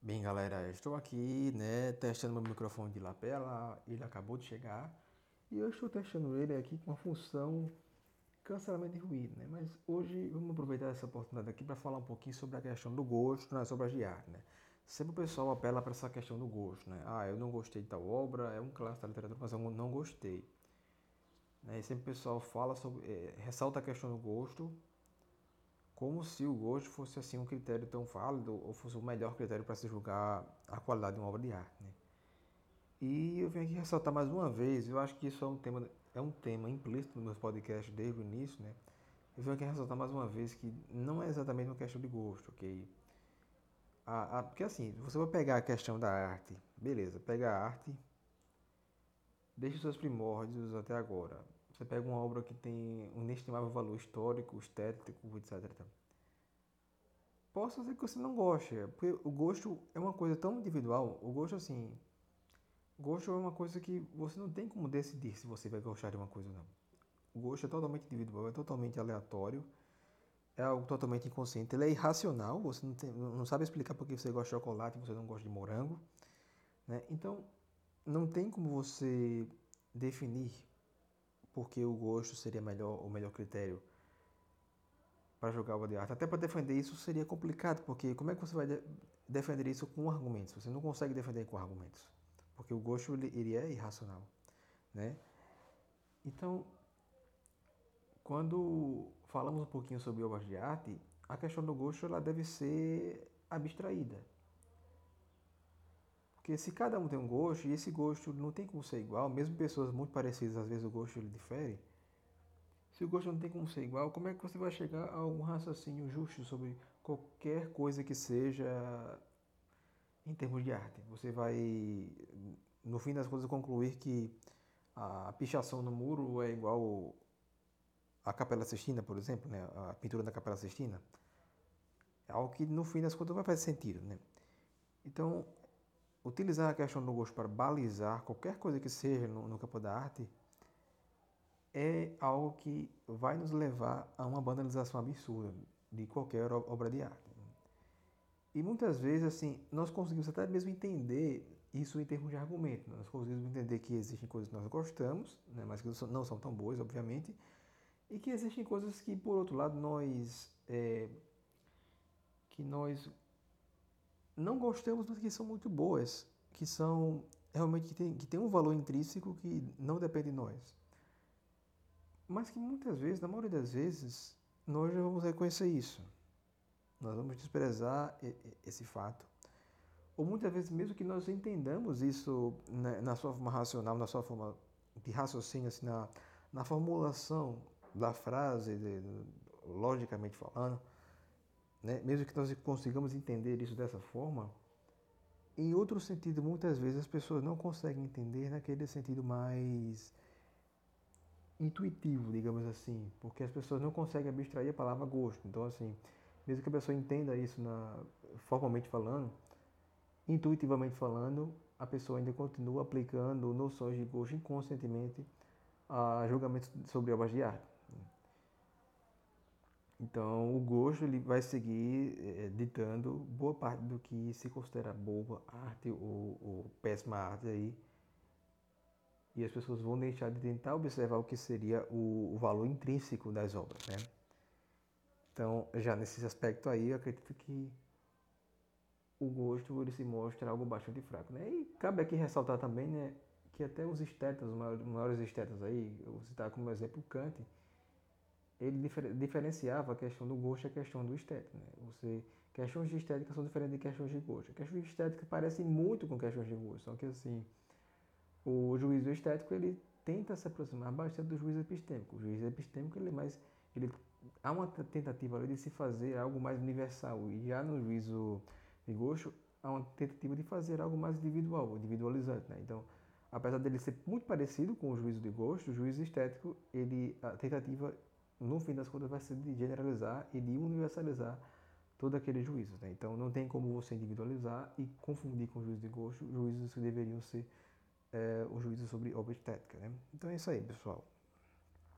Bem, galera, estou aqui, né, testando meu microfone de lapela, ele acabou de chegar e eu estou testando ele aqui com a função cancelamento de ruído, né? Mas hoje vamos aproveitar essa oportunidade aqui para falar um pouquinho sobre a questão do gosto nas obras de arte, né? Sempre o pessoal apela para essa questão do gosto, né? Ah, eu não gostei de tal obra, é um clássico da literatura, mas eu não gostei. Né? E sempre o pessoal fala sobre, é, ressalta a questão do gosto como se o gosto fosse assim um critério tão válido ou fosse o melhor critério para se julgar a qualidade de uma obra de arte. Né? E eu venho aqui ressaltar mais uma vez, eu acho que isso é um tema, é um tema implícito nos meus podcasts desde o início, né? Eu venho aqui ressaltar mais uma vez que não é exatamente uma questão de gosto, ok? A, a, porque assim, você vai pegar a questão da arte, beleza, pega a arte, desde os seus primórdios até agora. Você pega uma obra que tem um inestimável valor histórico, estético, etc. Posso dizer que você não gosta, porque o gosto é uma coisa tão individual. O gosto, assim. Gosto é uma coisa que você não tem como decidir se você vai gostar de uma coisa ou não. O gosto é totalmente individual, é totalmente aleatório, é algo totalmente inconsciente. Ele é irracional, você não, tem, não sabe explicar por que você gosta de chocolate e você não gosta de morango. Né? Então, não tem como você definir porque o gosto seria melhor, o melhor critério para jogar obra de arte. Até para defender isso seria complicado, porque como é que você vai de defender isso com argumentos? Você não consegue defender com argumentos, porque o gosto ele, ele é irracional, né? Então, quando falamos um pouquinho sobre obras de arte, a questão do gosto ela deve ser abstraída. Porque se cada um tem um gosto, e esse gosto não tem como ser igual, mesmo pessoas muito parecidas, às vezes o gosto ele difere. Se o gosto não tem como ser igual, como é que você vai chegar a algum raciocínio justo sobre qualquer coisa que seja em termos de arte? Você vai, no fim das contas, concluir que a pichação no muro é igual a Capela Sistina, por exemplo, né? a pintura da Capela Sistina. É algo que, no fim das contas, vai fazer sentido. Né? Então, utilizar a questão do gosto para balizar qualquer coisa que seja no, no, campo da arte é algo que vai nos levar a uma banalização absurda de qualquer obra de arte. E muitas vezes, assim, nós conseguimos até mesmo entender isso em termos de argumento. Nós conseguimos entender que existem coisas que nós gostamos, né, mas que não são tão boas, obviamente, e que existem coisas que, por outro lado, nós é, que nós não gostamos, mas que são muito boas, que são realmente que tem, que tem um valor intrínseco que não depende de nós. Mas que muitas vezes, na maioria das vezes, nós já vamos reconhecer isso. Nós vamos desprezar esse fato. Ou muitas vezes, mesmo que nós entendamos isso na, na sua forma racional, na sua forma de raciocínio, assim, na, na formulação da frase, de, logicamente falando, né? mesmo que nós consigamos entender isso dessa forma, em outro sentido, muitas vezes as pessoas não conseguem entender naquele sentido mais intuitivo, digamos assim, porque as pessoas não conseguem abstrair a palavra gosto. Então, assim, mesmo que a pessoa entenda isso na, formalmente falando, intuitivamente falando, a pessoa ainda continua aplicando noções de gosto inconscientemente a julgamentos sobre obras de arte. Então, o gosto ele vai seguir é, ditando boa parte do que se considera boa arte ou, ou, péssima arte aí. E as pessoas vão deixar de tentar observar o que seria o, o valor intrínseco das obras, né? Então, já nesse aspecto aí, eu acredito que o gosto ele se mostra algo bastante fraco, né? E cabe aqui ressaltar também, né, que até os estetas, os maiores, estetas aí, eu vou citar como exemplo Kant, ele difer diferenciava a questão do gosto e a questão do estético. Né? Você, questões de estética são diferentes de questões de gosto. Questões de estética parecem muito com questões de gosto, só que assim, o juízo estético ele tenta se aproximar bastante do juízo epistêmico. O juízo epistêmico ele é mais, ele há uma tentativa de se fazer algo mais universal e já no juízo de gosto há uma tentativa de fazer algo mais individual, individualizante. Né? Então, apesar dele ser muito parecido com o juízo de gosto, o juízo estético ele a tentativa no fim das contas, vai ser de generalizar e de universalizar todo aquele juízo. Né? Então, não tem como você individualizar e confundir com juízo de gosto juízos que deveriam ser é, os juízos sobre obra estética. Né? Então, é isso aí, pessoal.